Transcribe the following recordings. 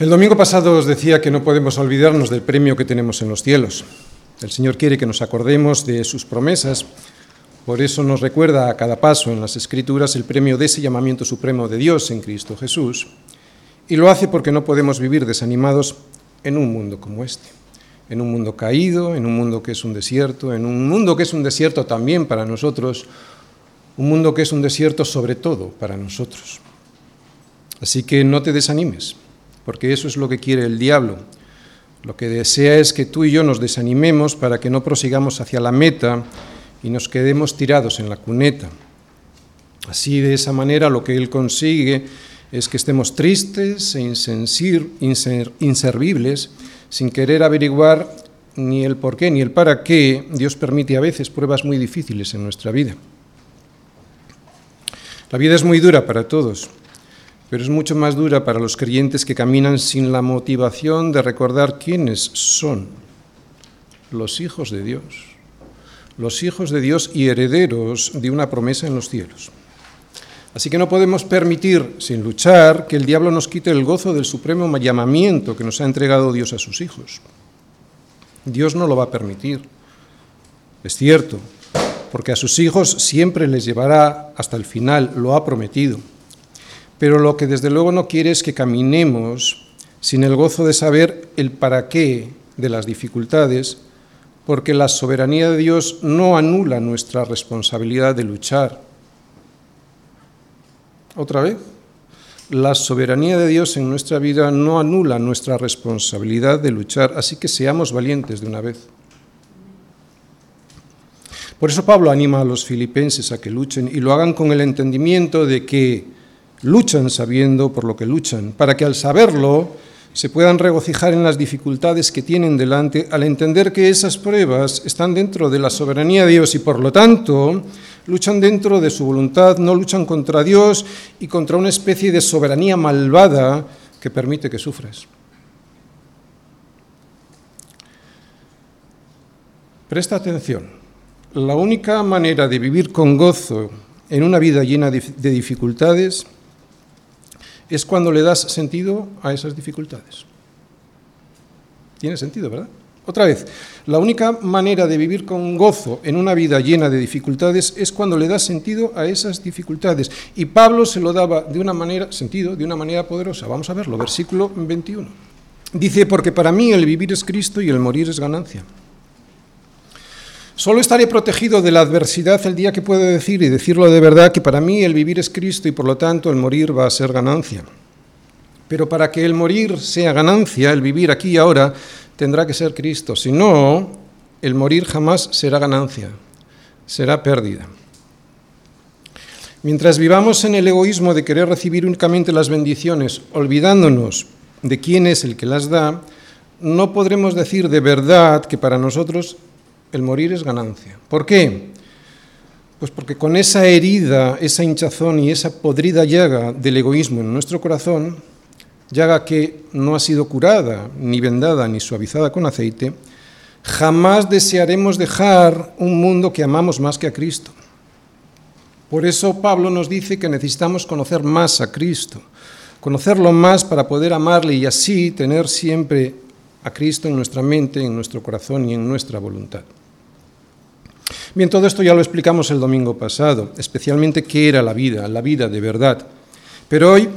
El domingo pasado os decía que no podemos olvidarnos del premio que tenemos en los cielos. El Señor quiere que nos acordemos de sus promesas, por eso nos recuerda a cada paso en las Escrituras el premio de ese llamamiento supremo de Dios en Cristo Jesús, y lo hace porque no podemos vivir desanimados en un mundo como este, en un mundo caído, en un mundo que es un desierto, en un mundo que es un desierto también para nosotros, un mundo que es un desierto sobre todo para nosotros. Así que no te desanimes porque eso es lo que quiere el diablo. Lo que desea es que tú y yo nos desanimemos para que no prosigamos hacia la meta y nos quedemos tirados en la cuneta. Así, de esa manera, lo que él consigue es que estemos tristes e inservibles, sin querer averiguar ni el por qué ni el para qué Dios permite a veces pruebas muy difíciles en nuestra vida. La vida es muy dura para todos pero es mucho más dura para los creyentes que caminan sin la motivación de recordar quiénes son los hijos de Dios, los hijos de Dios y herederos de una promesa en los cielos. Así que no podemos permitir, sin luchar, que el diablo nos quite el gozo del supremo llamamiento que nos ha entregado Dios a sus hijos. Dios no lo va a permitir. Es cierto, porque a sus hijos siempre les llevará hasta el final, lo ha prometido pero lo que desde luego no quiere es que caminemos sin el gozo de saber el para qué de las dificultades, porque la soberanía de Dios no anula nuestra responsabilidad de luchar. Otra vez, la soberanía de Dios en nuestra vida no anula nuestra responsabilidad de luchar, así que seamos valientes de una vez. Por eso Pablo anima a los filipenses a que luchen y lo hagan con el entendimiento de que luchan sabiendo por lo que luchan, para que al saberlo se puedan regocijar en las dificultades que tienen delante al entender que esas pruebas están dentro de la soberanía de Dios y por lo tanto luchan dentro de su voluntad, no luchan contra Dios y contra una especie de soberanía malvada que permite que sufras. Presta atención, la única manera de vivir con gozo en una vida llena de dificultades es cuando le das sentido a esas dificultades. Tiene sentido, ¿verdad? Otra vez, la única manera de vivir con gozo en una vida llena de dificultades es cuando le das sentido a esas dificultades. Y Pablo se lo daba de una manera, sentido, de una manera poderosa. Vamos a verlo, versículo 21. Dice, porque para mí el vivir es Cristo y el morir es ganancia. Solo estaré protegido de la adversidad el día que pueda decir y decirlo de verdad que para mí el vivir es Cristo y por lo tanto el morir va a ser ganancia. Pero para que el morir sea ganancia, el vivir aquí ahora tendrá que ser Cristo. Si no, el morir jamás será ganancia, será pérdida. Mientras vivamos en el egoísmo de querer recibir únicamente las bendiciones, olvidándonos de quién es el que las da, no podremos decir de verdad que para nosotros el morir es ganancia. ¿Por qué? Pues porque con esa herida, esa hinchazón y esa podrida llaga del egoísmo en nuestro corazón, llaga que no ha sido curada, ni vendada, ni suavizada con aceite, jamás desearemos dejar un mundo que amamos más que a Cristo. Por eso Pablo nos dice que necesitamos conocer más a Cristo, conocerlo más para poder amarle y así tener siempre a Cristo en nuestra mente, en nuestro corazón y en nuestra voluntad. Bien, todo esto ya lo explicamos el domingo pasado, especialmente qué era la vida, la vida de verdad. Pero hoy,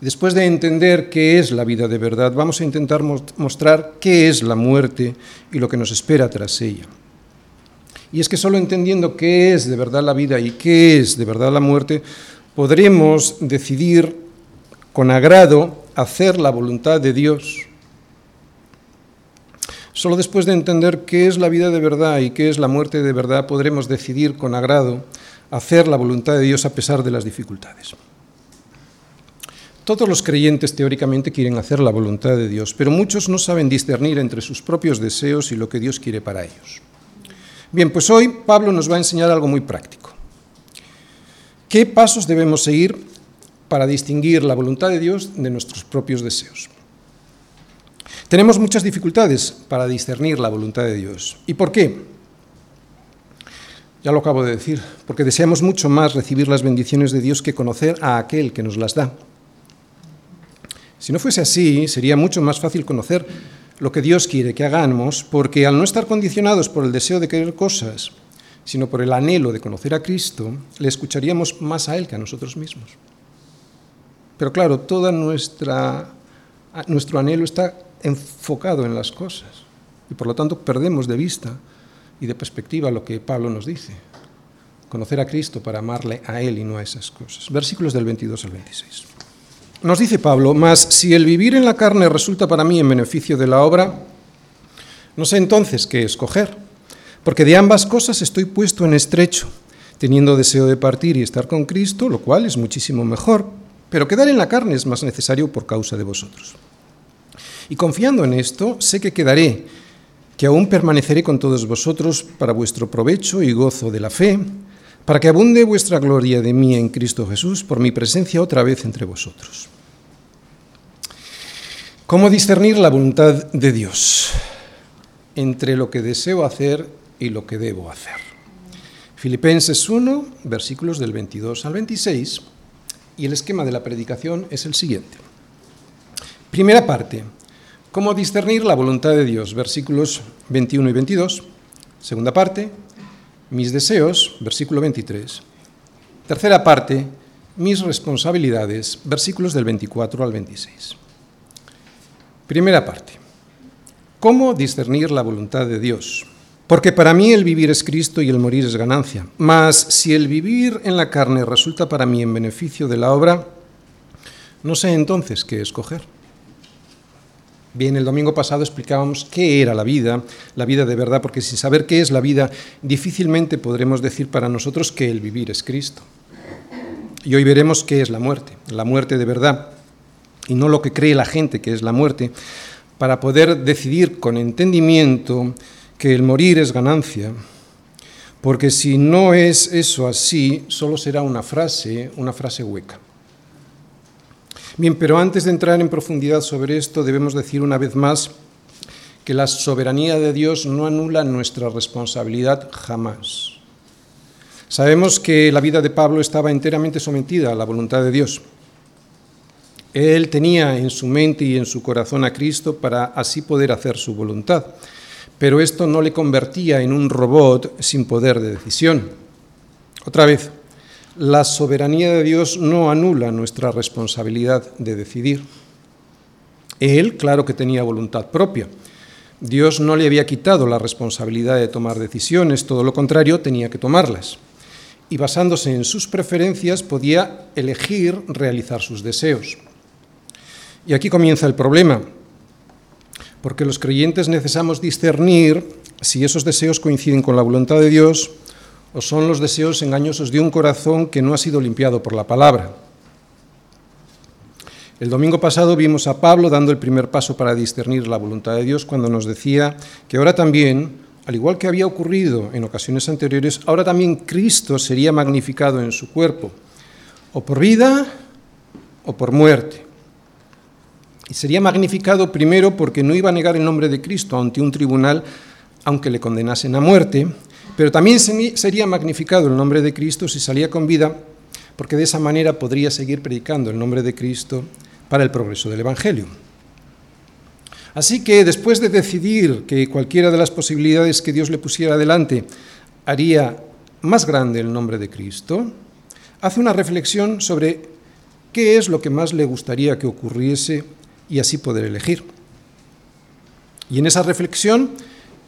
después de entender qué es la vida de verdad, vamos a intentar mostrar qué es la muerte y lo que nos espera tras ella. Y es que solo entendiendo qué es de verdad la vida y qué es de verdad la muerte, podremos decidir con agrado hacer la voluntad de Dios Solo después de entender qué es la vida de verdad y qué es la muerte de verdad podremos decidir con agrado hacer la voluntad de Dios a pesar de las dificultades. Todos los creyentes teóricamente quieren hacer la voluntad de Dios, pero muchos no saben discernir entre sus propios deseos y lo que Dios quiere para ellos. Bien, pues hoy Pablo nos va a enseñar algo muy práctico. ¿Qué pasos debemos seguir para distinguir la voluntad de Dios de nuestros propios deseos? Tenemos muchas dificultades para discernir la voluntad de Dios. ¿Y por qué? Ya lo acabo de decir, porque deseamos mucho más recibir las bendiciones de Dios que conocer a aquel que nos las da. Si no fuese así, sería mucho más fácil conocer lo que Dios quiere que hagamos, porque al no estar condicionados por el deseo de querer cosas, sino por el anhelo de conocer a Cristo, le escucharíamos más a Él que a nosotros mismos. Pero claro, todo nuestro anhelo está enfocado en las cosas y por lo tanto perdemos de vista y de perspectiva lo que Pablo nos dice. Conocer a Cristo para amarle a Él y no a esas cosas. Versículos del 22 al 26. Nos dice Pablo, mas si el vivir en la carne resulta para mí en beneficio de la obra, no sé entonces qué escoger, porque de ambas cosas estoy puesto en estrecho, teniendo deseo de partir y estar con Cristo, lo cual es muchísimo mejor, pero quedar en la carne es más necesario por causa de vosotros. Y confiando en esto, sé que quedaré, que aún permaneceré con todos vosotros para vuestro provecho y gozo de la fe, para que abunde vuestra gloria de mí en Cristo Jesús por mi presencia otra vez entre vosotros. ¿Cómo discernir la voluntad de Dios entre lo que deseo hacer y lo que debo hacer? Filipenses 1, versículos del 22 al 26, y el esquema de la predicación es el siguiente. Primera parte, ¿cómo discernir la voluntad de Dios? Versículos 21 y 22. Segunda parte, mis deseos, versículo 23. Tercera parte, mis responsabilidades, versículos del 24 al 26. Primera parte. ¿Cómo discernir la voluntad de Dios? Porque para mí el vivir es Cristo y el morir es ganancia. Mas si el vivir en la carne resulta para mí en beneficio de la obra, no sé entonces qué escoger. Bien, el domingo pasado explicábamos qué era la vida, la vida de verdad, porque sin saber qué es la vida, difícilmente podremos decir para nosotros que el vivir es Cristo. Y hoy veremos qué es la muerte, la muerte de verdad y no lo que cree la gente que es la muerte, para poder decidir con entendimiento que el morir es ganancia, porque si no es eso así, solo será una frase, una frase hueca. Bien, pero antes de entrar en profundidad sobre esto, debemos decir una vez más que la soberanía de Dios no anula nuestra responsabilidad jamás. Sabemos que la vida de Pablo estaba enteramente sometida a la voluntad de Dios. Él tenía en su mente y en su corazón a Cristo para así poder hacer su voluntad, pero esto no le convertía en un robot sin poder de decisión. Otra vez, la soberanía de Dios no anula nuestra responsabilidad de decidir. Él, claro que tenía voluntad propia. Dios no le había quitado la responsabilidad de tomar decisiones, todo lo contrario, tenía que tomarlas. Y basándose en sus preferencias podía elegir realizar sus deseos. Y aquí comienza el problema, porque los creyentes necesitamos discernir si esos deseos coinciden con la voluntad de Dios o son los deseos engañosos de un corazón que no ha sido limpiado por la palabra. El domingo pasado vimos a Pablo dando el primer paso para discernir la voluntad de Dios cuando nos decía que ahora también, al igual que había ocurrido en ocasiones anteriores, ahora también Cristo sería magnificado en su cuerpo, o por vida o por muerte. Y sería magnificado primero porque no iba a negar el nombre de Cristo ante un tribunal, aunque le condenasen a muerte, pero también sería magnificado el nombre de Cristo si salía con vida, porque de esa manera podría seguir predicando el nombre de Cristo para el progreso del Evangelio. Así que después de decidir que cualquiera de las posibilidades que Dios le pusiera adelante haría más grande el nombre de Cristo, hace una reflexión sobre qué es lo que más le gustaría que ocurriese y así poder elegir. Y en esa reflexión,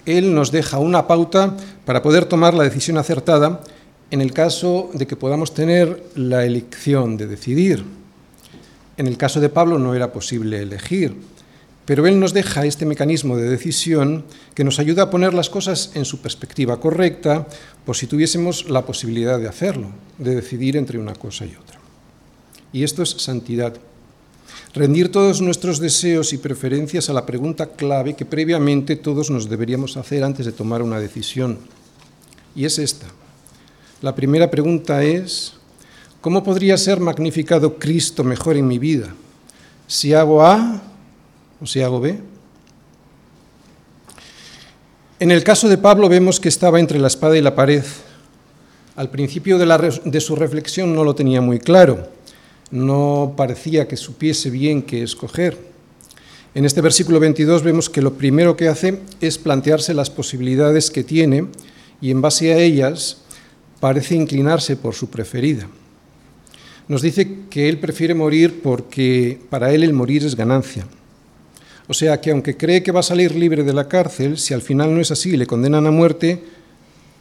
Él nos deja una pauta para poder tomar la decisión acertada en el caso de que podamos tener la elección de decidir. En el caso de Pablo no era posible elegir, pero Él nos deja este mecanismo de decisión que nos ayuda a poner las cosas en su perspectiva correcta por si tuviésemos la posibilidad de hacerlo, de decidir entre una cosa y otra. Y esto es santidad rendir todos nuestros deseos y preferencias a la pregunta clave que previamente todos nos deberíamos hacer antes de tomar una decisión. Y es esta. La primera pregunta es, ¿cómo podría ser magnificado Cristo mejor en mi vida? ¿Si hago A o si hago B? En el caso de Pablo vemos que estaba entre la espada y la pared. Al principio de, de su reflexión no lo tenía muy claro no parecía que supiese bien qué escoger. En este versículo 22 vemos que lo primero que hace es plantearse las posibilidades que tiene y en base a ellas parece inclinarse por su preferida. Nos dice que él prefiere morir porque para él el morir es ganancia. O sea que aunque cree que va a salir libre de la cárcel, si al final no es así y le condenan a muerte,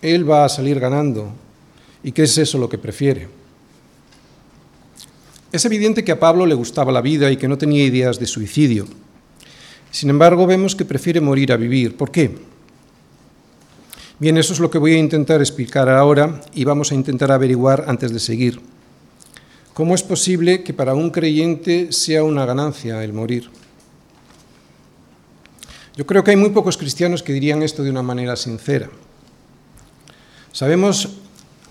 él va a salir ganando. ¿Y qué es eso lo que prefiere? Es evidente que a Pablo le gustaba la vida y que no tenía ideas de suicidio. Sin embargo, vemos que prefiere morir a vivir. ¿Por qué? Bien, eso es lo que voy a intentar explicar ahora y vamos a intentar averiguar antes de seguir. ¿Cómo es posible que para un creyente sea una ganancia el morir? Yo creo que hay muy pocos cristianos que dirían esto de una manera sincera. Sabemos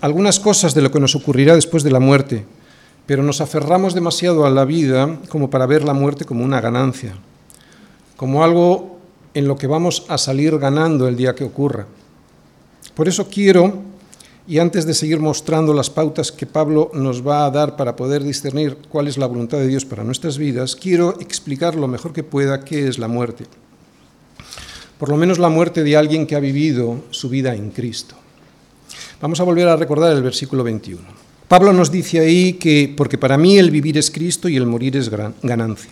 algunas cosas de lo que nos ocurrirá después de la muerte, pero nos aferramos demasiado a la vida como para ver la muerte como una ganancia, como algo en lo que vamos a salir ganando el día que ocurra. Por eso quiero y antes de seguir mostrando las pautas que Pablo nos va a dar para poder discernir cuál es la voluntad de Dios para nuestras vidas, quiero explicar lo mejor que pueda qué es la muerte. Por lo menos la muerte de alguien que ha vivido su vida en Cristo. Vamos a volver a recordar el versículo 21. Pablo nos dice ahí que, porque para mí el vivir es Cristo y el morir es ganancia.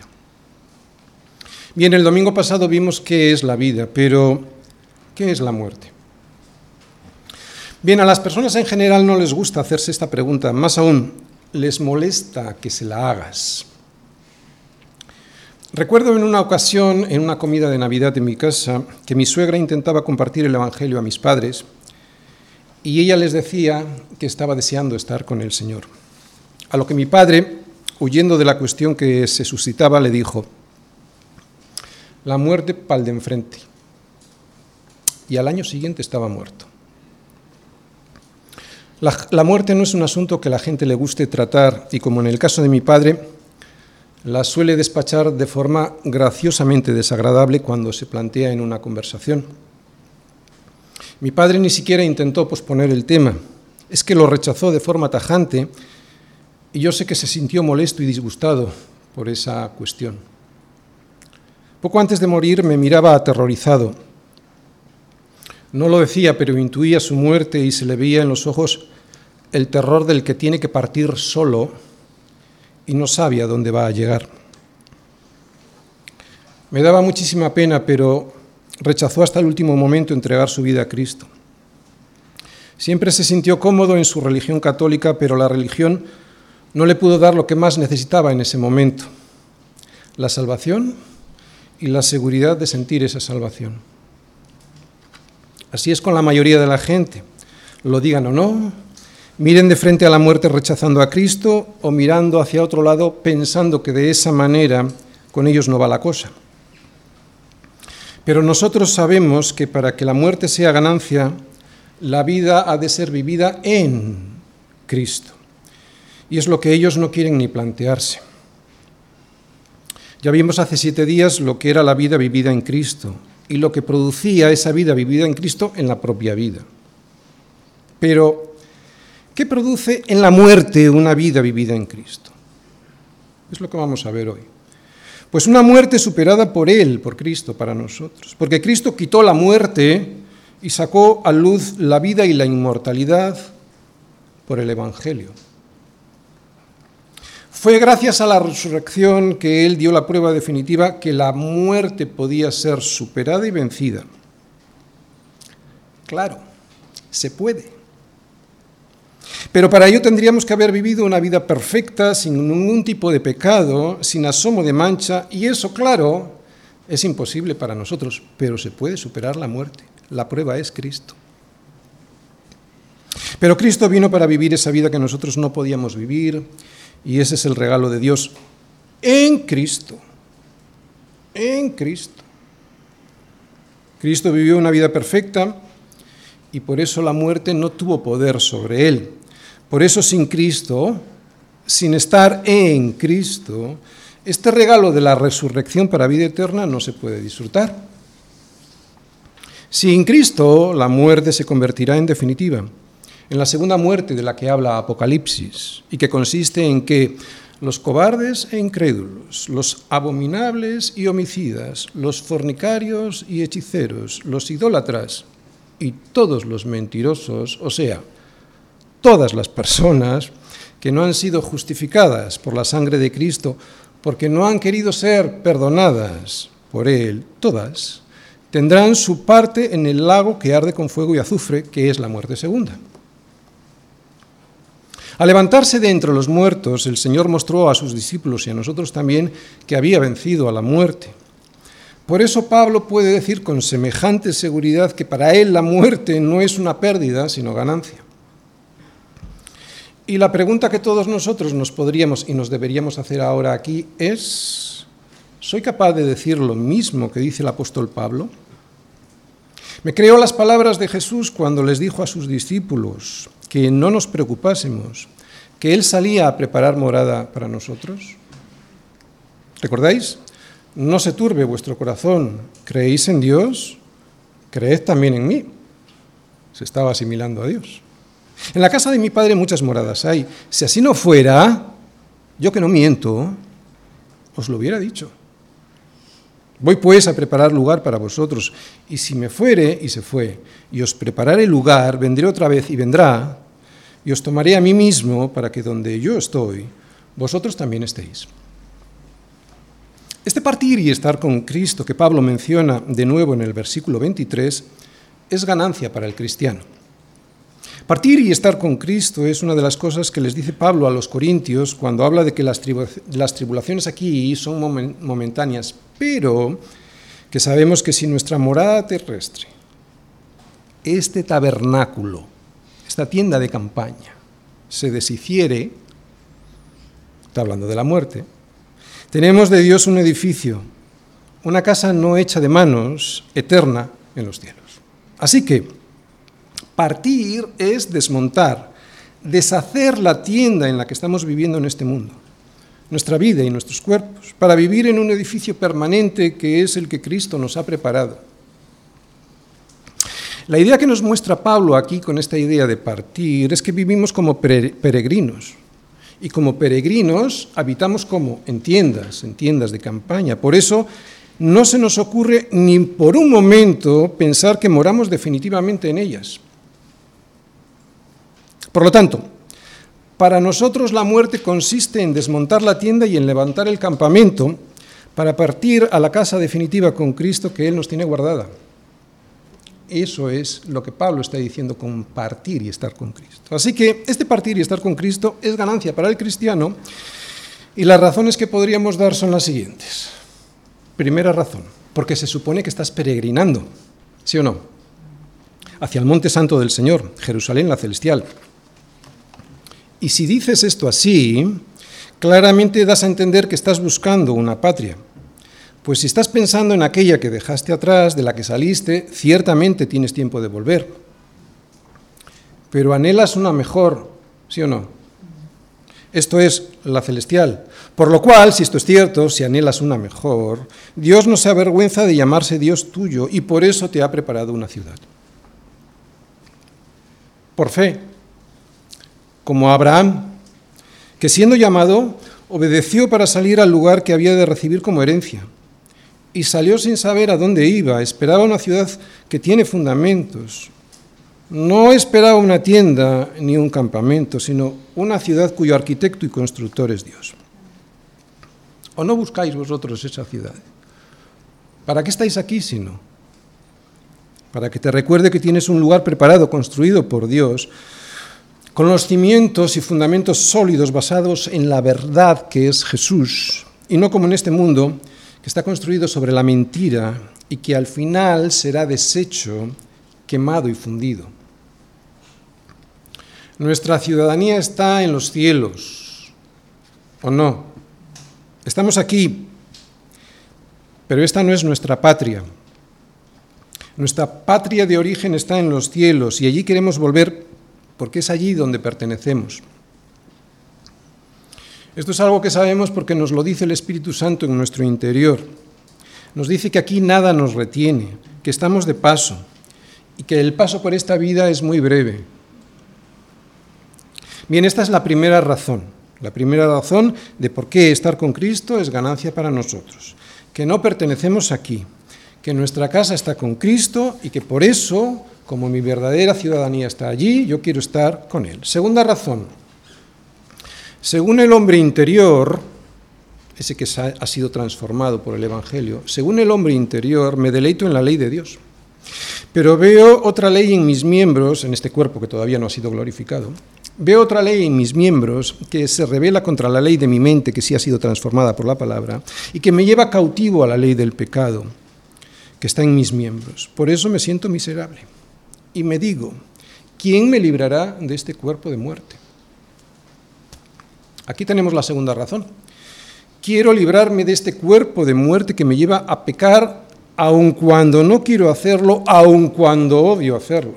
Bien, el domingo pasado vimos qué es la vida, pero ¿qué es la muerte? Bien, a las personas en general no les gusta hacerse esta pregunta, más aún, les molesta que se la hagas. Recuerdo en una ocasión, en una comida de Navidad en mi casa, que mi suegra intentaba compartir el Evangelio a mis padres y ella les decía que estaba deseando estar con el Señor. A lo que mi padre, huyendo de la cuestión que se suscitaba, le dijo, la muerte pal de enfrente. Y al año siguiente estaba muerto. La, muerte no es un asunto que la gente le guste tratar y como en el caso de mi padre, la suele despachar de forma graciosamente desagradable cuando se plantea en una conversación. Mi padre ni siquiera intentó posponer el tema, es que lo rechazó de forma tajante y yo sé que se sintió molesto y disgustado por esa cuestión. Poco antes de morir me miraba aterrorizado. No lo decía, pero intuía su muerte y se le veía en los ojos el terror del que tiene que partir solo y no sabe a dónde va a llegar. Me daba muchísima pena, pero rechazó hasta el último momento entregar su vida a Cristo. Siempre se sintió cómodo en su religión católica, pero la religión no le pudo dar lo que más necesitaba en ese momento, la salvación y la seguridad de sentir esa salvación. Así es con la mayoría de la gente, lo digan o no, miren de frente a la muerte rechazando a Cristo o mirando hacia otro lado pensando que de esa manera con ellos no va la cosa. Pero nosotros sabemos que para que la muerte sea ganancia, la vida ha de ser vivida en Cristo. Y es lo que ellos no quieren ni plantearse. Ya vimos hace siete días lo que era la vida vivida en Cristo y lo que producía esa vida vivida en Cristo en la propia vida. Pero ¿Qué produce en la muerte una vida vivida en Cristo? Es lo que vamos a ver hoy. Pues una muerte superada por Él, por Cristo, para nosotros. Porque Cristo quitó la muerte y sacó a luz la vida y la inmortalidad por el Evangelio. Fue gracias a la resurrección que Él dio la prueba definitiva que la muerte podía ser superada y vencida. Claro, se puede. Pero para ello tendríamos que haber vivido una vida perfecta, sin ningún tipo de pecado, sin asomo de mancha, y eso, claro, es imposible para nosotros, pero se puede superar la muerte. La prueba es Cristo. Pero Cristo vino para vivir esa vida que nosotros no podíamos vivir, y ese es el regalo de Dios en Cristo. En Cristo. Cristo vivió una vida perfecta y por eso la muerte no tuvo poder sobre él. Por eso sin Cristo, sin estar en Cristo, este regalo de la resurrección para vida eterna no se puede disfrutar. Sin Cristo, la muerte se convertirá en definitiva, en la segunda muerte de la que habla Apocalipsis, y que consiste en que los cobardes e incrédulos, los abominables y homicidas, los fornicarios y hechiceros, los idólatras y todos los mentirosos, o sea, todas las personas que no han sido justificadas por la sangre de Cristo, porque no han querido ser perdonadas por Él, todas, tendrán su parte en el lago que arde con fuego y azufre, que es la muerte segunda. Al levantarse de entre los muertos, el Señor mostró a sus discípulos y a nosotros también que había vencido a la muerte. Por eso Pablo puede decir con semejante seguridad que para él la muerte no es una pérdida, sino ganancia. Y la pregunta que todos nosotros nos podríamos y nos deberíamos hacer ahora aquí es, ¿soy capaz de decir lo mismo que dice el apóstol Pablo? Me creo las palabras de Jesús cuando les dijo a sus discípulos que no nos preocupásemos, que Él salía a preparar morada para nosotros. ¿Recordáis? No se turbe vuestro corazón, creéis en Dios, creed también en mí. Se estaba asimilando a Dios. En la casa de mi padre muchas moradas hay. Si así no fuera, yo que no miento, os lo hubiera dicho. Voy pues a preparar lugar para vosotros, y si me fuere, y se fue, y os prepararé lugar, vendré otra vez y vendrá, y os tomaré a mí mismo para que donde yo estoy, vosotros también estéis. Este partir y estar con Cristo que Pablo menciona de nuevo en el versículo 23 es ganancia para el cristiano. Partir y estar con Cristo es una de las cosas que les dice Pablo a los corintios cuando habla de que las, tribulaciones aquí son momentáneas, pero que sabemos que si nuestra morada terrestre, este tabernáculo, esta tienda de campaña, se deshiciere, está hablando de la muerte, tenemos de Dios un edificio, una casa no hecha de manos, eterna en los cielos. Así que, Partir es desmontar, deshacer la tienda en la que estamos viviendo en este mundo, nuestra vida y nuestros cuerpos, para vivir en un edificio permanente que es el que Cristo nos ha preparado. La idea que nos muestra Pablo aquí con esta idea de partir es que vivimos como peregrinos. Y como peregrinos habitamos como en tiendas, en tiendas de campaña. Por eso no se nos ocurre ni por un momento pensar que moramos definitivamente en ellas. Por lo tanto, para nosotros la muerte consiste en desmontar la tienda y en levantar el campamento para partir a la casa definitiva con Cristo que Él nos tiene guardada. Eso es lo que Pablo está diciendo con partir y estar con Cristo. Así que este partir y estar con Cristo es ganancia para el cristiano y las razones que podríamos dar son las siguientes. Primera razón, porque se supone que estás peregrinando, ¿sí o no? Hacia el monte santo del Señor, Jerusalén la celestial. Y si dices esto así, claramente das a entender que estás buscando una patria. Pues si estás pensando en aquella que dejaste atrás, de la que saliste, ciertamente tienes tiempo de volver. Pero anhelas una mejor, ¿sí o no? Esto es la celestial. Por lo cual, si esto es cierto, si anhelas una mejor, Dios no se avergüenza de llamarse Dios tuyo y por eso te ha preparado una ciudad. Por fe, como Abraham, que siendo llamado, obedeció para salir al lugar que había de recibir como herencia. Y salió sin saber a dónde iba, esperaba una ciudad que tiene fundamentos. No esperaba una tienda ni un campamento, sino una ciudad cuyo arquitecto y constructor es Dios. ¿O no buscáis vosotros esa ciudad? ¿Para qué estáis aquí si no? Para que te recuerde que tienes un lugar preparado, construido por Dios, con los cimientos y fundamentos sólidos basados en la verdad que es Jesús, y no como en este mundo que está construido sobre la mentira y que al final será deshecho, quemado y fundido. Nuestra ciudadanía está en los cielos, ¿o no? Estamos aquí, pero esta no es nuestra patria. Nuestra patria de origen está en los cielos y allí queremos volver porque es allí donde pertenecemos. Esto es algo que sabemos porque nos lo dice el Espíritu Santo en nuestro interior. Nos dice que aquí nada nos retiene, que estamos de paso y que el paso por esta vida es muy breve. Bien, esta es la primera razón, La primera razón de por qué estar con Cristo es ganancia para nosotros. Que no pertenecemos aquí, que nuestra casa está con Cristo y que por eso, como mi verdadera ciudadanía está allí, yo quiero estar con Él. Segunda razón. Según el hombre interior, ese que ha sido transformado por el Evangelio, según el hombre interior me deleito en la ley de Dios. Pero veo otra ley en mis miembros, en este cuerpo que todavía no ha sido glorificado, veo otra ley en mis miembros que se revela contra la ley de mi mente que sí ha sido transformada por la palabra y que me lleva cautivo a la ley del pecado que está en mis miembros. Por eso me siento miserable. Y me digo, ¿quién me librará de este cuerpo de muerte? Aquí tenemos la segunda razón. Quiero librarme de este cuerpo de muerte que me lleva a pecar aun cuando no quiero hacerlo, aun cuando odio hacerlo.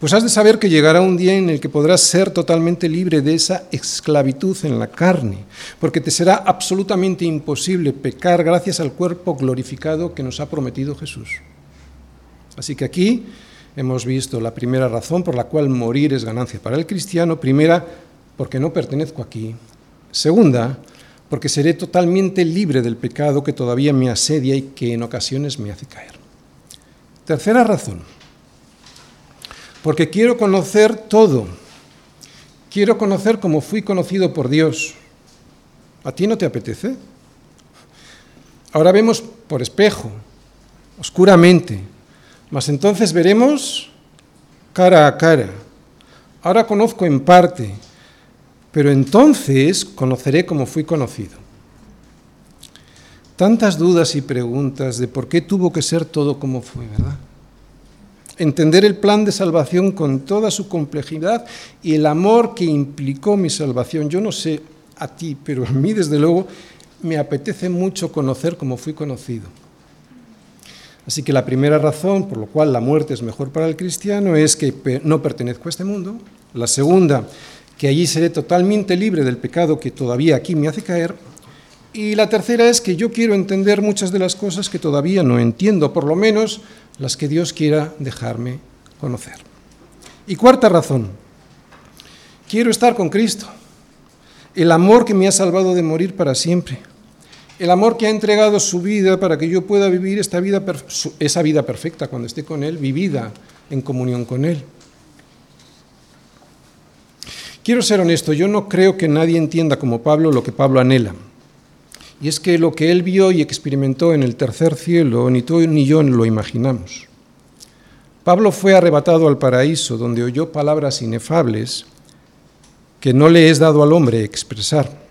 Pues has de saber que llegará un día en el que podrás ser totalmente libre de esa esclavitud en la carne, porque te será absolutamente imposible pecar gracias al cuerpo glorificado que nos ha prometido Jesús. Así que aquí hemos visto la primera razón por la cual morir es ganancia para el cristiano. Primera, porque no pertenezco aquí. Segunda, porque seré totalmente libre del pecado que todavía me asedia y que en ocasiones me hace caer. Tercera razón, porque quiero conocer todo. Quiero conocer como fui conocido por Dios. ¿A ti no te apetece? Ahora vemos por espejo, oscuramente, mas entonces veremos cara a cara. Ahora conozco en parte, pero entonces conoceré como fui conocido. Tantas dudas y preguntas de por qué tuvo que ser todo como fue, ¿verdad? Entender el plan de salvación con toda su complejidad y el amor que implicó mi salvación. Yo no sé a ti, pero a mí desde luego me apetece mucho conocer como fui conocido. Así que la primera razón por la cual la muerte es mejor para el cristiano es que no pertenezco a este mundo. La segunda, que allí seré totalmente libre del pecado que todavía aquí me hace caer. Y la tercera es que yo quiero entender muchas de las cosas que todavía no entiendo, por lo menos las que Dios quiera dejarme conocer. Y cuarta razón, quiero estar con Cristo, el amor que me ha salvado de morir para siempre, el amor que ha entregado su vida para que yo pueda vivir esta vida, esa vida perfecta cuando esté con Él, vivida en comunión con Él. Quiero ser honesto, yo no creo que nadie entienda como Pablo lo que Pablo anhela. Y es que lo que él vio y experimentó en el tercer cielo, ni tú ni yo lo imaginamos. Pablo fue arrebatado al paraíso, donde oyó palabras inefables que no le es dado al hombre expresar.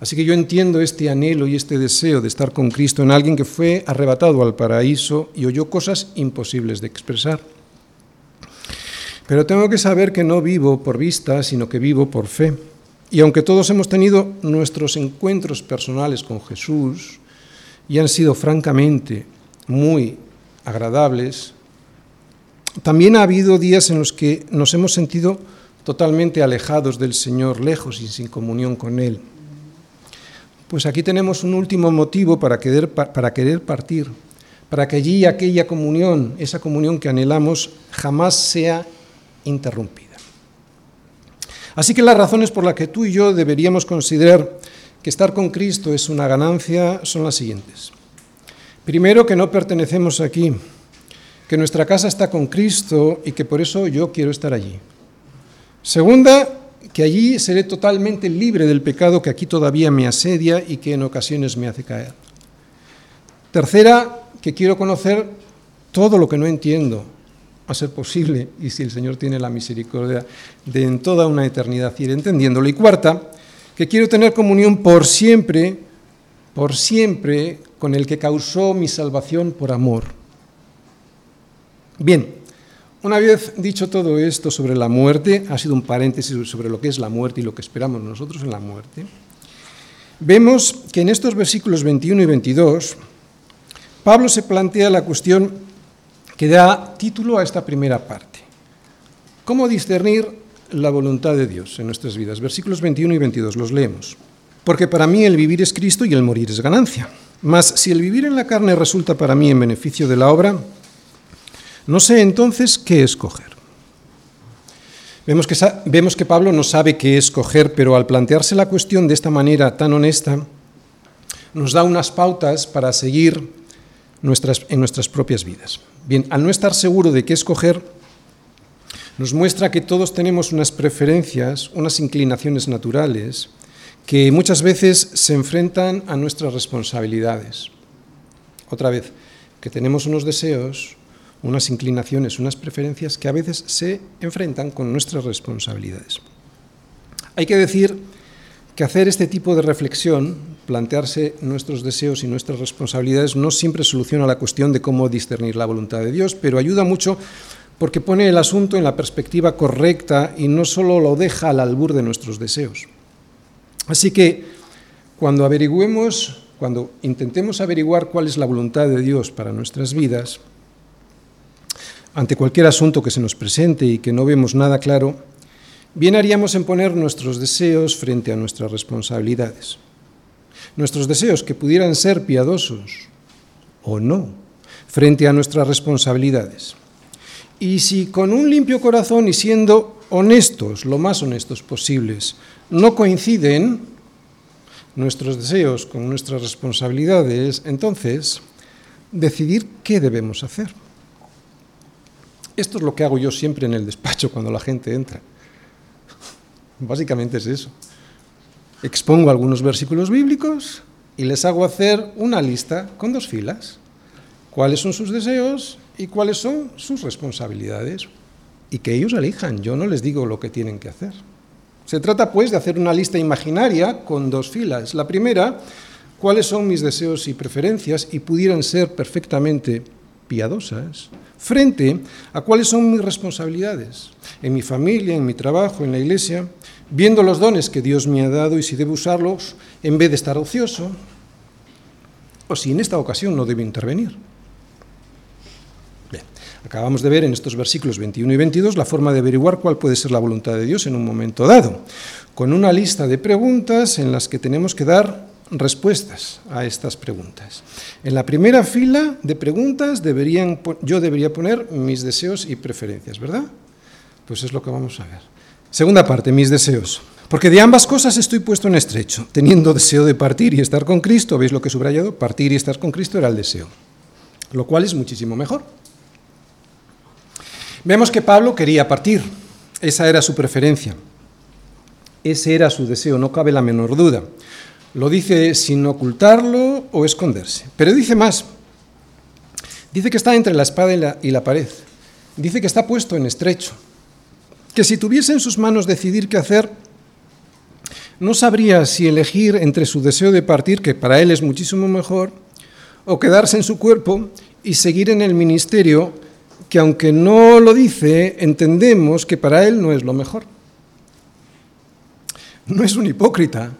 Así que yo entiendo este anhelo y este deseo de estar con Cristo en alguien que fue arrebatado al paraíso y oyó cosas imposibles de expresar. Pero tengo que saber que no vivo por vista, sino que vivo por fe. Y aunque todos hemos tenido nuestros encuentros personales con Jesús y han sido francamente muy agradables, también ha habido días en los que nos hemos sentido totalmente alejados del Señor, lejos y sin comunión con Él. Pues aquí tenemos un último motivo para querer, para querer partir, para que allí aquella comunión, esa comunión que anhelamos, jamás sea interrumpida. Así que las razones por las que tú y yo deberíamos considerar que estar con Cristo es una ganancia son las siguientes. Primero, que no pertenecemos aquí, que nuestra casa está con Cristo y que por eso yo quiero estar allí. Segunda, que allí seré totalmente libre del pecado que aquí todavía me asedia y que en ocasiones me hace caer. Tercera, que quiero conocer todo lo que no entiendo, a ser posible, y si el Señor tiene la misericordia de en toda una eternidad ir entendiéndolo. Y cuarta, que quiero tener comunión por siempre, por siempre, con el que causó mi salvación por amor. Bien, una vez dicho todo esto sobre la muerte, ha sido un paréntesis sobre lo que es la muerte y lo que esperamos nosotros en la muerte, vemos que en estos versículos 21 y 22, Pablo se plantea la cuestión que da título a esta primera parte. ¿Cómo discernir la voluntad de Dios en nuestras vidas? Versículos 21 y 22, los leemos. Porque para mí el vivir es Cristo y el morir es ganancia. Mas si el vivir en la carne resulta para mí en beneficio de la obra, no sé entonces qué escoger. Vemos que, vemos que Pablo no sabe qué escoger, pero al plantearse la cuestión de esta manera tan honesta, nos da unas pautas para seguir nuestras, en nuestras propias vidas. Bien, al no estar seguro de qué escoger, nos muestra que todos tenemos unas preferencias, unas inclinaciones naturales, que muchas veces se enfrentan a nuestras responsabilidades. Otra vez, que tenemos unos deseos, unas inclinaciones, unas preferencias que a veces se enfrentan con nuestras responsabilidades. Hay que decir que hacer este tipo de reflexión, plantearse nuestros deseos y nuestras responsabilidades, no siempre soluciona la cuestión de cómo discernir la voluntad de Dios, pero ayuda mucho porque pone el asunto en la perspectiva correcta y no solo lo deja al albur de nuestros deseos. Así que cuando averigüemos, cuando intentemos averiguar cuál es la voluntad de Dios para nuestras vidas, ante cualquier asunto que se nos presente y que no vemos nada claro, bien haríamos en poner nuestros deseos frente a nuestras responsabilidades. Nuestros deseos que pudieran ser piadosos o no, frente a nuestras responsabilidades. Y si con un limpio corazón y siendo honestos, lo más honestos posibles, no coinciden nuestros deseos con nuestras responsabilidades, entonces decidir qué debemos hacer. Esto es lo que hago yo siempre en el despacho cuando la gente entra. Básicamente es eso. Expongo algunos versículos bíblicos y les hago hacer una lista con dos filas. ¿Cuáles son sus deseos y cuáles son sus responsabilidades? Y que ellos elijan. Yo no les digo lo que tienen que hacer. Se trata pues de hacer una lista imaginaria con dos filas. La primera, cuáles son mis deseos y preferencias y pudieran ser perfectamente piadosas frente a cuáles son mis responsabilidades en mi familia, en mi trabajo, en la iglesia, viendo los dones que Dios me ha dado y si debo usarlos en vez de estar ocioso, o si en esta ocasión no debo intervenir. Bien, acabamos de ver en estos versículos 21 y 22 la forma de averiguar cuál puede ser la voluntad de Dios en un momento dado, con una lista de preguntas en las que tenemos que dar respuestas a estas preguntas. En la primera fila de preguntas deberían, yo debería poner mis deseos y preferencias, ¿verdad? Pues es lo que vamos a ver. Segunda parte, mis deseos. Porque de ambas cosas estoy puesto en estrecho, teniendo deseo de partir y estar con Cristo, ¿veis lo que he subrayado? Partir y estar con Cristo era el deseo, lo cual es muchísimo mejor. Vemos que Pablo quería partir, esa era su preferencia, ese era su deseo, no cabe la menor duda. Lo dice sin ocultarlo o esconderse. Pero dice más. Dice que está entre la espada y la, y la, pared. Dice que está puesto en estrecho. Que si tuviese en sus manos decidir qué hacer, no sabría si elegir entre su deseo de partir, que para él es muchísimo mejor, o quedarse en su cuerpo y seguir en el ministerio, que aunque no lo dice, entendemos que para él no es lo mejor. No es un hipócrita,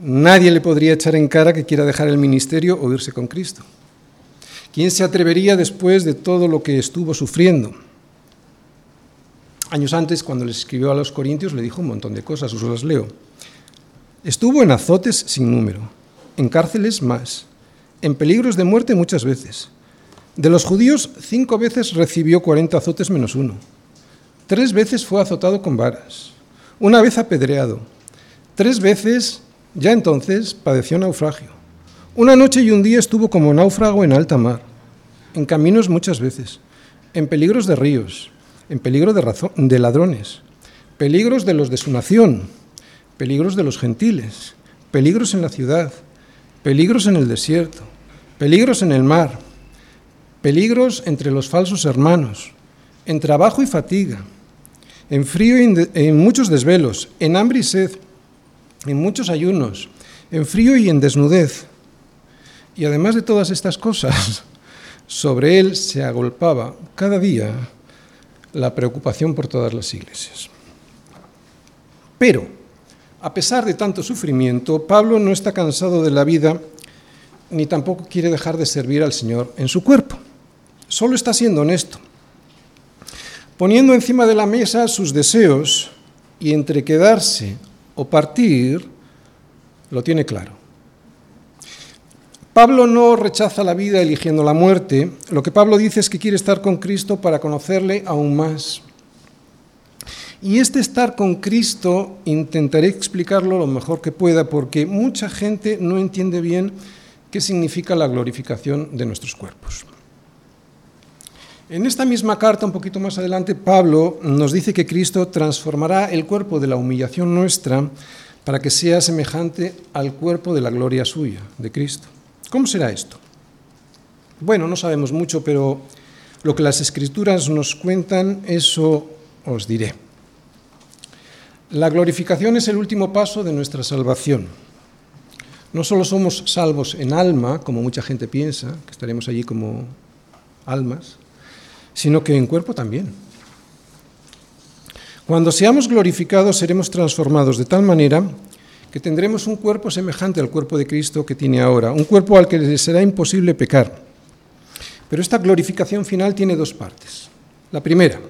Nadie le podría echar en cara que quiera dejar el ministerio o irse con Cristo. ¿Quién se atrevería después de todo lo que estuvo sufriendo? Años antes, cuando les escribió a los Corintios, le dijo un montón de cosas, os las leo. Estuvo en azotes sin número, en cárceles más, en peligros de muerte muchas veces. De los judíos, cinco veces recibió cuarenta azotes menos uno. Tres veces fue azotado con varas, una vez apedreado, tres veces ya entonces padeció naufragio. Una noche y un día estuvo como náufrago en alta mar, en caminos muchas veces, en peligros de ríos, en peligro de, de ladrones, peligros de los de su nación, peligros de los gentiles, peligros en la ciudad, peligros en el desierto, peligros en el mar, peligros entre los falsos hermanos, en trabajo y fatiga, en frío y en muchos desvelos, en hambre y sed, en muchos ayunos, en frío y en desnudez. Y además de todas estas cosas, sobre él se agolpaba cada día la preocupación por todas las iglesias. Pero, a pesar de tanto sufrimiento, Pablo no está cansado de la vida ni tampoco quiere dejar de servir al Señor en su cuerpo. Solo está siendo honesto, poniendo encima de la mesa sus deseos y entre quedarse o partir, lo tiene claro. Pablo no rechaza la vida eligiendo la muerte, lo que Pablo dice es que quiere estar con Cristo para conocerle aún más. Y este estar con Cristo intentaré explicarlo lo mejor que pueda porque mucha gente no entiende bien qué significa la glorificación de nuestros cuerpos. En esta misma carta, un poquito más adelante, Pablo nos dice que Cristo transformará el cuerpo de la humillación nuestra para que sea semejante al cuerpo de la gloria suya, de Cristo. ¿Cómo será esto? Bueno, no sabemos mucho, pero lo que las escrituras nos cuentan, eso os diré. La glorificación es el último paso de nuestra salvación. No solo somos salvos en alma, como mucha gente piensa, que estaremos allí como almas, sino que en cuerpo también. Cuando seamos glorificados seremos transformados de tal manera que tendremos un cuerpo semejante al cuerpo de Cristo que tiene ahora, un cuerpo al que le será imposible pecar. Pero esta glorificación final tiene dos partes. La primera,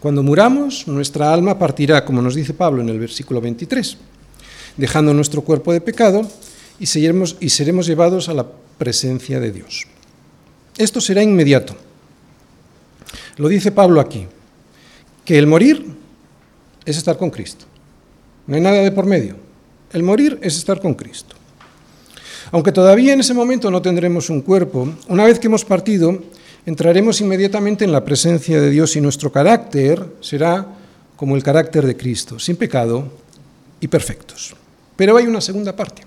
cuando muramos, nuestra alma partirá, como nos dice Pablo en el versículo 23, dejando nuestro cuerpo de pecado y seremos, y seremos llevados a la presencia de Dios. Esto será inmediato. Lo dice Pablo aquí, que el morir es estar con Cristo. No hay nada de por medio. El morir es estar con Cristo. Aunque todavía en ese momento no tendremos un cuerpo, una vez que hemos partido, entraremos inmediatamente en la presencia de Dios y nuestro carácter será como el carácter de Cristo, sin pecado y perfectos. Pero hay una segunda parte.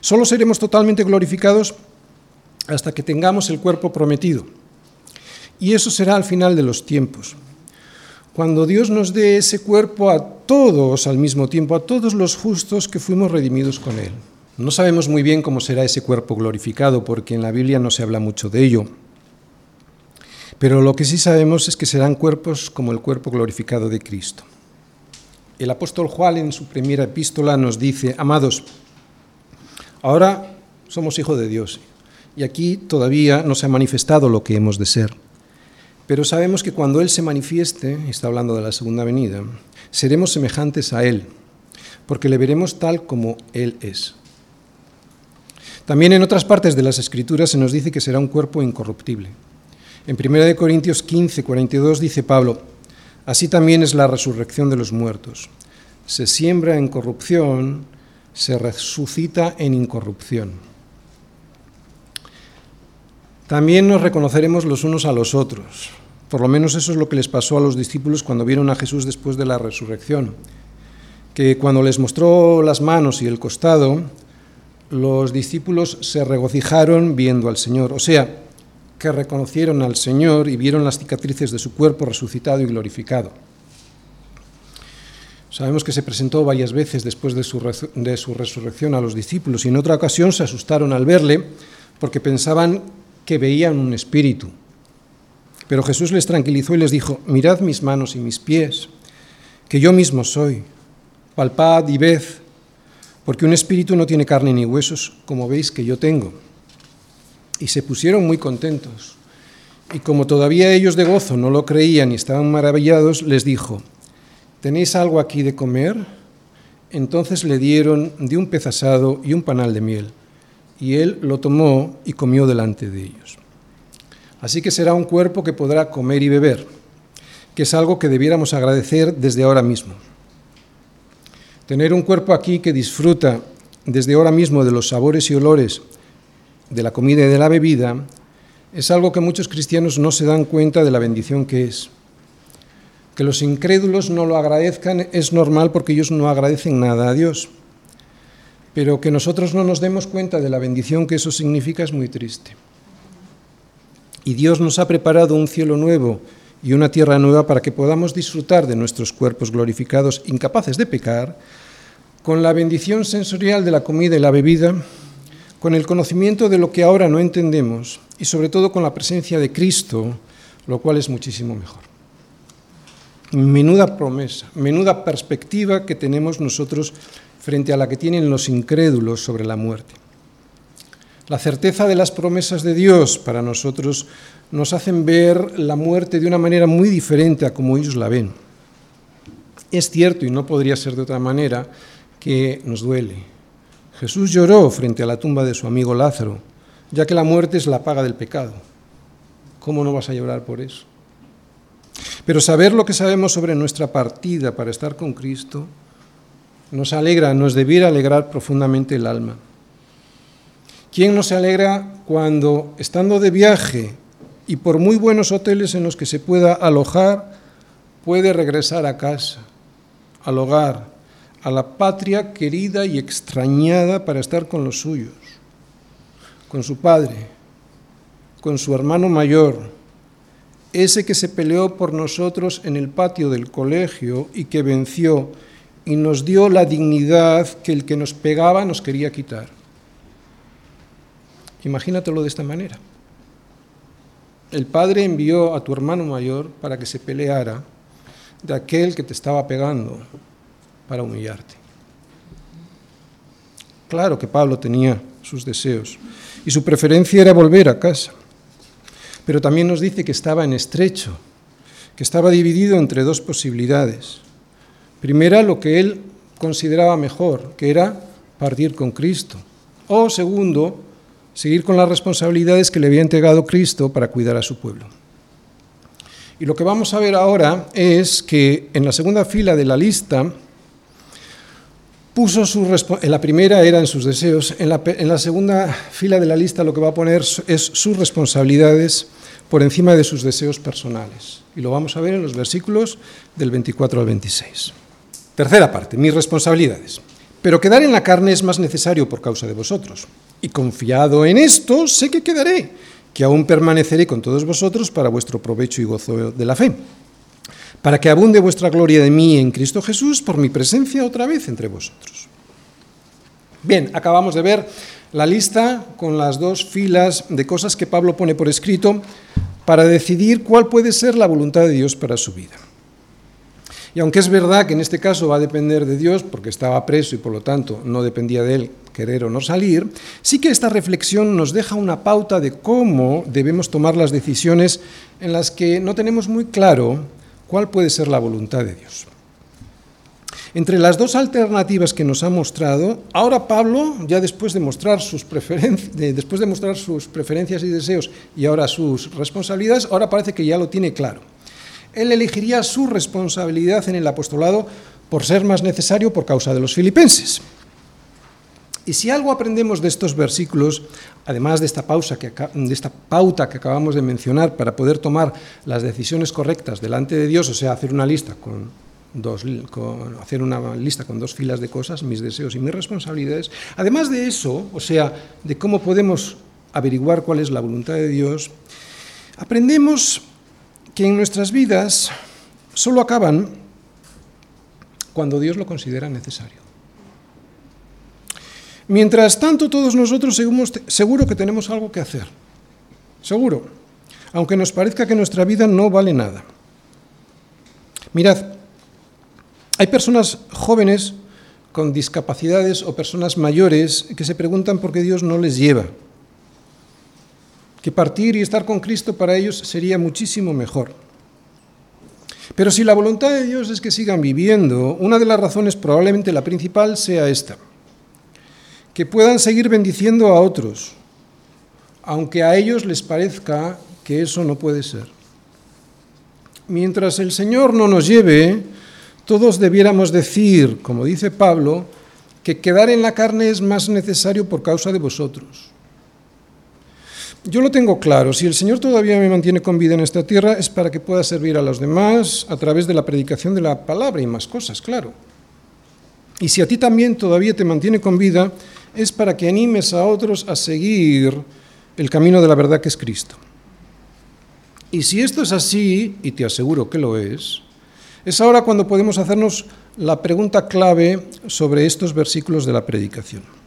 Solo seremos totalmente glorificados hasta que tengamos el cuerpo prometido. Y eso será al final de los tiempos. Cuando Dios nos dé ese cuerpo a todos al mismo tiempo, a todos los justos que fuimos redimidos con Él. No sabemos muy bien cómo será ese cuerpo glorificado, porque en la Biblia no se habla mucho de ello. Pero lo que sí sabemos es que serán cuerpos como el cuerpo glorificado de Cristo. El apóstol Juan en su primera epístola nos dice, amados, ahora somos hijos de Dios y aquí todavía no se ha manifestado lo que hemos de ser. Pero sabemos que cuando Él se manifieste, está hablando de la segunda venida, seremos semejantes a Él, porque le veremos tal como Él es. También en otras partes de las Escrituras se nos dice que será un cuerpo incorruptible. En 1 Corintios 15, 42 dice Pablo, así también es la resurrección de los muertos. Se siembra en corrupción, se resucita en incorrupción. También nos reconoceremos los unos a los otros. Por lo menos eso es lo que les pasó a los discípulos cuando vieron a Jesús después de la resurrección. Que cuando les mostró las manos y el costado, los discípulos se regocijaron viendo al Señor. O sea, que reconocieron al Señor y vieron las cicatrices de su cuerpo resucitado y glorificado. Sabemos que se presentó varias veces después de su, resurrección a los discípulos y en otra ocasión se asustaron al verle porque pensaban que veían un espíritu. Pero Jesús les tranquilizó y les dijo, mirad mis manos y mis pies, que yo mismo soy, palpad y ved, porque un espíritu no tiene carne ni huesos, como veis que yo tengo. Y se pusieron muy contentos. Y como todavía ellos de gozo no lo creían y estaban maravillados, les dijo, ¿tenéis algo aquí de comer? Entonces le dieron de un pez asado y un panal de miel y él lo tomó y comió delante de ellos. Así que será un cuerpo que podrá comer y beber, que es algo que debiéramos agradecer desde ahora mismo. Tener un cuerpo aquí que disfruta desde ahora mismo de los sabores y olores de la comida y de la bebida es algo que muchos cristianos no se dan cuenta de la bendición que es. Que los incrédulos no lo agradezcan es normal porque ellos no agradecen nada a Dios pero que nosotros no nos demos cuenta de la bendición que eso significa es muy triste. Y Dios nos ha preparado un cielo nuevo y una tierra nueva para que podamos disfrutar de nuestros cuerpos glorificados, incapaces de pecar, con la bendición sensorial de la comida y la bebida, con el conocimiento de lo que ahora no entendemos y sobre todo con la presencia de Cristo, lo cual es muchísimo mejor. Menuda promesa, menuda perspectiva que tenemos nosotros frente a la que tienen los incrédulos sobre la muerte. La certeza de las promesas de Dios para nosotros nos hacen ver la muerte de una manera muy diferente a como ellos la ven. Es cierto, y no podría ser de otra manera, que nos duele. Jesús lloró frente a la tumba de su amigo Lázaro, ya que la muerte es la paga del pecado. ¿Cómo no vas a llorar por eso? Pero saber lo que sabemos sobre nuestra partida para estar con Cristo nos alegra, nos debiera alegrar profundamente el alma. ¿Quién no se alegra cuando, estando de viaje y por muy buenos hoteles en los que se pueda alojar, puede regresar a casa, al hogar, a la patria querida y extrañada para estar con los suyos, con su padre, con su hermano mayor, ese que se peleó por nosotros en el patio del colegio y que venció y nos dio la dignidad que el que nos pegaba nos quería quitar. Imagínatelo de esta manera. El padre envió a tu hermano mayor para que se peleara de aquel que te estaba pegando para humillarte. Claro que Pablo tenía sus deseos y su preferencia era volver a casa, pero también nos dice que estaba en estrecho, que estaba dividido entre dos posibilidades. Primera, lo que él consideraba mejor, que era partir con Cristo. O segundo, seguir con las responsabilidades que le había entregado Cristo para cuidar a su pueblo. Y lo que vamos a ver ahora es que en la segunda fila de la lista puso su en la primera eran sus deseos, en la, en la segunda fila de la lista lo que va a poner es sus responsabilidades por encima de sus deseos personales. Y lo vamos a ver en los versículos del 24 al 26. Tercera parte, mis responsabilidades. Pero quedar en la carne es más necesario por causa de vosotros. Y confiado en esto, sé que quedaré, que aún permaneceré con todos vosotros para vuestro provecho y gozo de la fe, para que abunde vuestra gloria de mí en Cristo Jesús por mi presencia otra vez entre vosotros. Bien, acabamos de ver la lista con las dos filas de cosas que Pablo pone por escrito para decidir cuál puede ser la voluntad de Dios para su vida. Y aunque es verdad que en este caso va a depender de Dios, porque estaba preso y por lo tanto no dependía de él querer o no salir, sí que esta reflexión nos deja una pauta de cómo debemos tomar las decisiones en las que no tenemos muy claro cuál puede ser la voluntad de Dios. Entre las dos alternativas que nos ha mostrado, ahora Pablo, ya después de mostrar sus, después de mostrar sus preferencias y deseos y ahora sus responsabilidades, ahora parece que ya lo tiene claro él elegiría su responsabilidad en el apostolado por ser más necesario por causa de los filipenses. Y si algo aprendemos de estos versículos, además de esta, pausa de esta pauta que acabamos de mencionar para poder tomar las decisiones correctas delante de Dios, o sea, hacer una lista con dos, hacer una lista con dos filas de cosas, mis deseos y mis responsabilidades, además de eso, o sea, de cómo podemos averiguar cuál es la voluntad de Dios, aprendemos que en nuestras vidas solo acaban cuando Dios lo considera necesario. Mientras tanto, todos nosotros seguro que tenemos algo que hacer. Seguro. Aunque nos parezca que nuestra vida no vale nada. Mirad, hay personas jóvenes con discapacidades o personas mayores que se preguntan por qué Dios no les lleva que partir y estar con Cristo para ellos sería muchísimo mejor. Pero si la voluntad de Dios es que sigan viviendo, una de las razones, probablemente la principal, sea esta, que puedan seguir bendiciendo a otros, aunque a ellos les parezca que eso no puede ser. Mientras el Señor no nos lleve, todos debiéramos decir, como dice Pablo, que quedar en la carne es más necesario por causa de vosotros. Yo lo tengo claro, si el Señor todavía me mantiene con vida en esta tierra es para que pueda servir a los demás a través de la predicación de la palabra y más cosas, claro. Y si a ti también todavía te mantiene con vida, es para que animes a otros a seguir el camino de la verdad que es Cristo. Y si esto es así, y te aseguro que lo es, es ahora cuando podemos hacernos la pregunta clave sobre estos versículos de la predicación.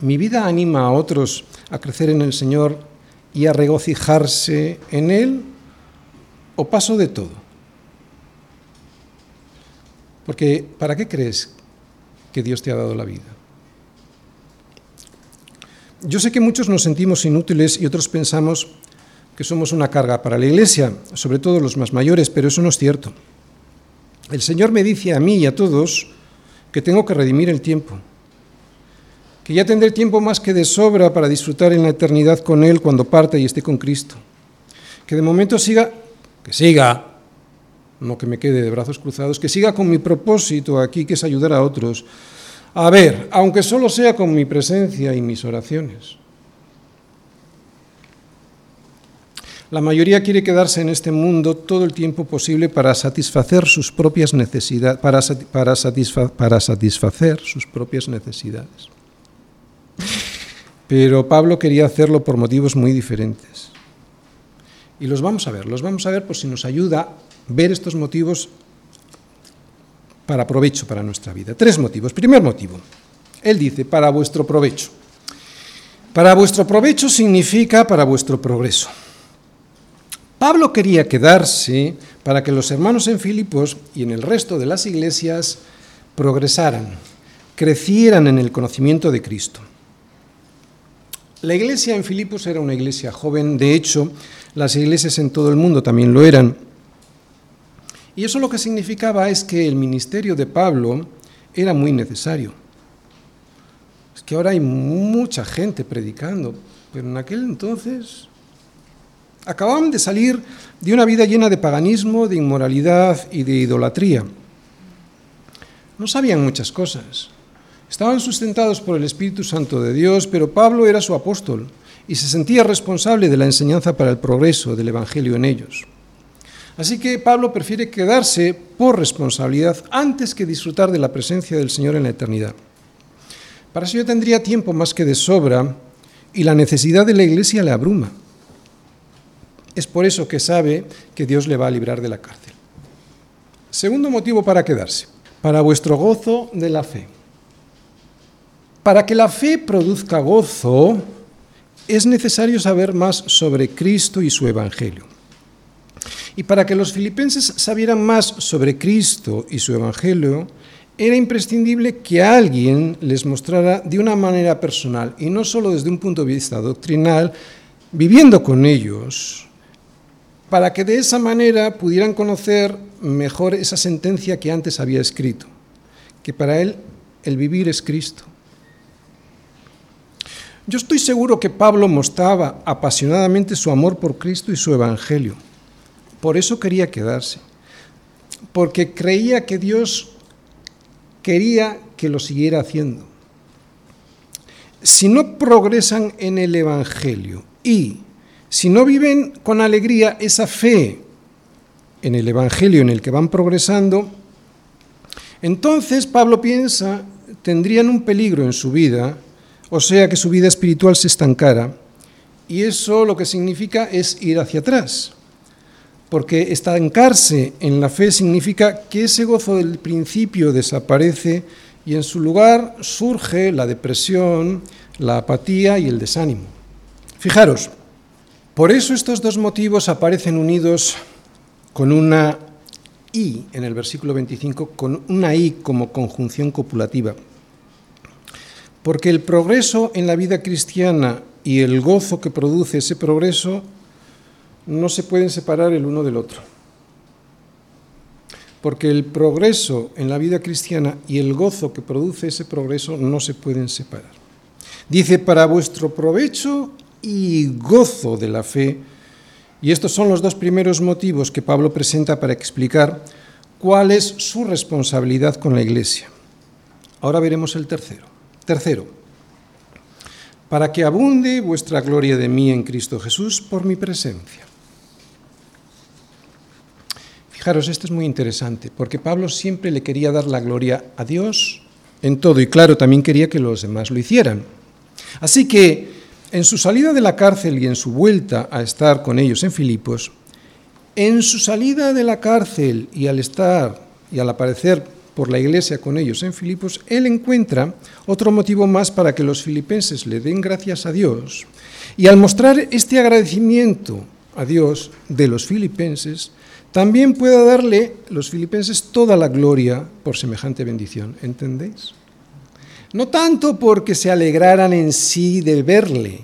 ¿Mi vida anima a otros a crecer en el Señor y a regocijarse en Él? ¿O paso de todo? Porque ¿para qué crees que Dios te ha dado la vida? Yo sé que muchos nos sentimos inútiles y otros pensamos que somos una carga para la Iglesia, sobre todo los más mayores, pero eso no es cierto. El Señor me dice a mí y a todos que tengo que redimir el tiempo que ya tendré tiempo más que de sobra para disfrutar en la eternidad con Él cuando parte y esté con Cristo. Que de momento siga que siga, no que me quede de brazos cruzados, que siga con mi propósito aquí, que es ayudar a otros. A ver, aunque solo sea con mi presencia y mis oraciones. La mayoría quiere quedarse en este mundo todo el tiempo posible para satisfacer sus propias necesidades, para, para, para satisfacer sus propias necesidades. Pero Pablo quería hacerlo por motivos muy diferentes. Y los vamos a ver, los vamos a ver por si nos ayuda ver estos motivos para provecho para nuestra vida. Tres motivos. Primer motivo, él dice, para vuestro provecho. Para vuestro provecho significa para vuestro progreso. Pablo quería quedarse para que los hermanos en Filipos y en el resto de las iglesias progresaran, crecieran en el conocimiento de Cristo. La iglesia en Filipos era una iglesia joven, de hecho, las iglesias en todo el mundo también lo eran. Y eso lo que significaba es que el ministerio de Pablo era muy necesario. Es que ahora hay mucha gente predicando, pero en aquel entonces acababan de salir de una vida llena de paganismo, de inmoralidad y de idolatría. No sabían muchas cosas. Estaban sustentados por el Espíritu Santo de Dios, pero Pablo era su apóstol y se sentía responsable de la enseñanza para el progreso del Evangelio en ellos. Así que Pablo prefiere quedarse por responsabilidad antes que disfrutar de la presencia del Señor en la eternidad. Para eso yo tendría tiempo más que de sobra y la necesidad de la iglesia le abruma. Es por eso que sabe que Dios le va a librar de la cárcel. Segundo motivo para quedarse, para vuestro gozo de la fe. Para que la fe produzca gozo, es necesario saber más sobre Cristo y su Evangelio. Y para que los filipenses sabieran más sobre Cristo y su Evangelio, era imprescindible que alguien les mostrara de una manera personal y no solo desde un punto de vista doctrinal, viviendo con ellos, para que de esa manera pudieran conocer mejor esa sentencia que antes había escrito, que para él el vivir es Cristo. Yo estoy seguro que Pablo mostraba apasionadamente su amor por Cristo y su Evangelio. Por eso quería quedarse, porque creía que Dios quería que lo siguiera haciendo. Si no progresan en el Evangelio y si no viven con alegría esa fe en el Evangelio en el que van progresando, entonces Pablo piensa tendrían un peligro en su vida, o sea que su vida espiritual se estancara, y eso lo que significa es ir hacia atrás porque estancarse en la fe significa que ese gozo del principio desaparece y en su lugar surge la depresión, la apatía y el desánimo. Fijaros, por eso estos dos motivos aparecen unidos con una I en el versículo 25, con una I como conjunción copulativa. Porque el progreso en la vida cristiana y el gozo que produce ese progreso no se pueden separar el uno del otro. Porque el progreso en la vida cristiana y el gozo que produce ese progreso no se pueden separar. Dice, para vuestro provecho y gozo de la fe, y estos son los dos primeros motivos que Pablo presenta para explicar cuál es su responsabilidad con la Iglesia. Ahora veremos el tercero. Tercero, para que abunde vuestra gloria de mí en Cristo Jesús por mi presencia. Fijaros, esto es muy interesante, porque Pablo siempre le quería dar la gloria a Dios en todo, y claro, también quería que los demás lo hicieran. Así que, en su salida de la cárcel y en su vuelta a estar con ellos en Filipos, en su salida de la cárcel y al estar y al aparecer por la iglesia con ellos en Filipos, él encuentra otro motivo más para que los filipenses le den gracias a Dios. Y al mostrar este agradecimiento a Dios de los filipenses, también pueda darle los filipenses toda la gloria por semejante bendición. ¿Entendéis? No tanto porque se alegraran en sí de verle,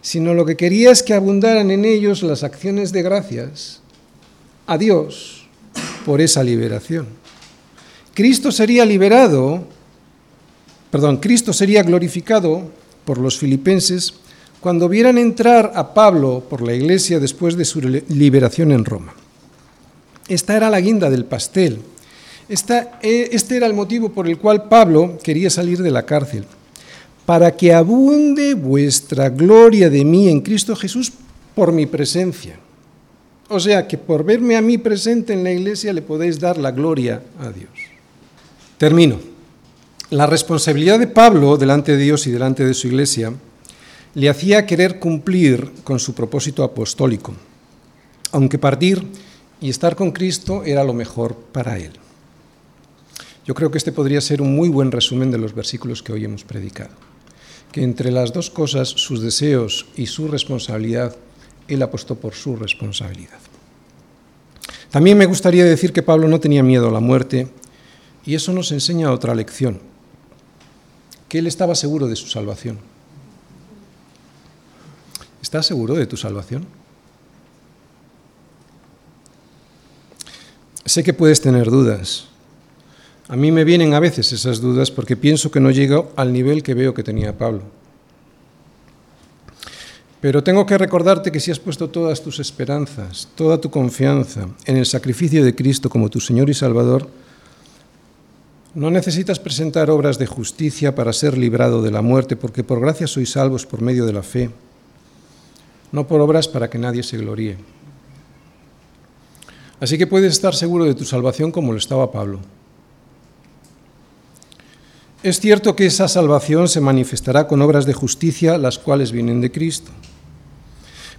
sino lo que quería es que abundaran en ellos las acciones de gracias a Dios por esa liberación. Cristo sería liberado, perdón, Cristo sería glorificado por los filipenses cuando vieran entrar a Pablo por la iglesia después de su liberación en Roma. Esta era la guinda del pastel. Eh, este era el motivo por el cual Pablo quería salir de la cárcel. Para que abunde vuestra gloria de mí en Cristo Jesús por mi presencia. O sea que por verme a mí presente en la iglesia le podéis dar la gloria a Dios. Termino. La responsabilidad de Pablo delante de Dios y delante de su iglesia le hacía querer cumplir con su propósito apostólico, aunque partir y estar con Cristo era lo mejor para él. Yo creo que este podría ser un muy buen resumen de los versículos que hoy hemos predicado, que entre las dos cosas, sus deseos y su responsabilidad, él apostó por su responsabilidad. También me gustaría decir que Pablo no tenía miedo a la muerte y eso nos enseña otra lección, que él estaba seguro de su salvación. ¿Estás seguro de tu salvación? Sé que puedes tener dudas. A mí me vienen a veces esas dudas porque pienso que no llego al nivel que veo que tenía Pablo. Pero tengo que recordarte que si has puesto todas tus esperanzas, toda tu confianza en el sacrificio de Cristo como tu Señor y Salvador, no necesitas presentar obras de justicia para ser librado de la muerte, porque por gracia sois salvos por medio de la fe, no por obras para que nadie se gloríe. Así que puedes estar seguro de tu salvación como lo estaba Pablo. Es cierto que esa salvación se manifestará con obras de justicia, las cuales vienen de Cristo.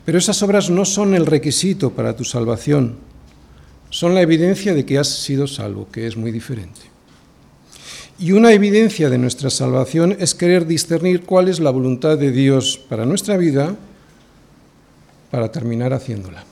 Pero esas obras no son el requisito para tu salvación, son la evidencia de que has sido salvo, que es muy diferente. Y una evidencia de nuestra salvación es querer discernir cuál es la voluntad de Dios para nuestra vida para terminar haciéndola.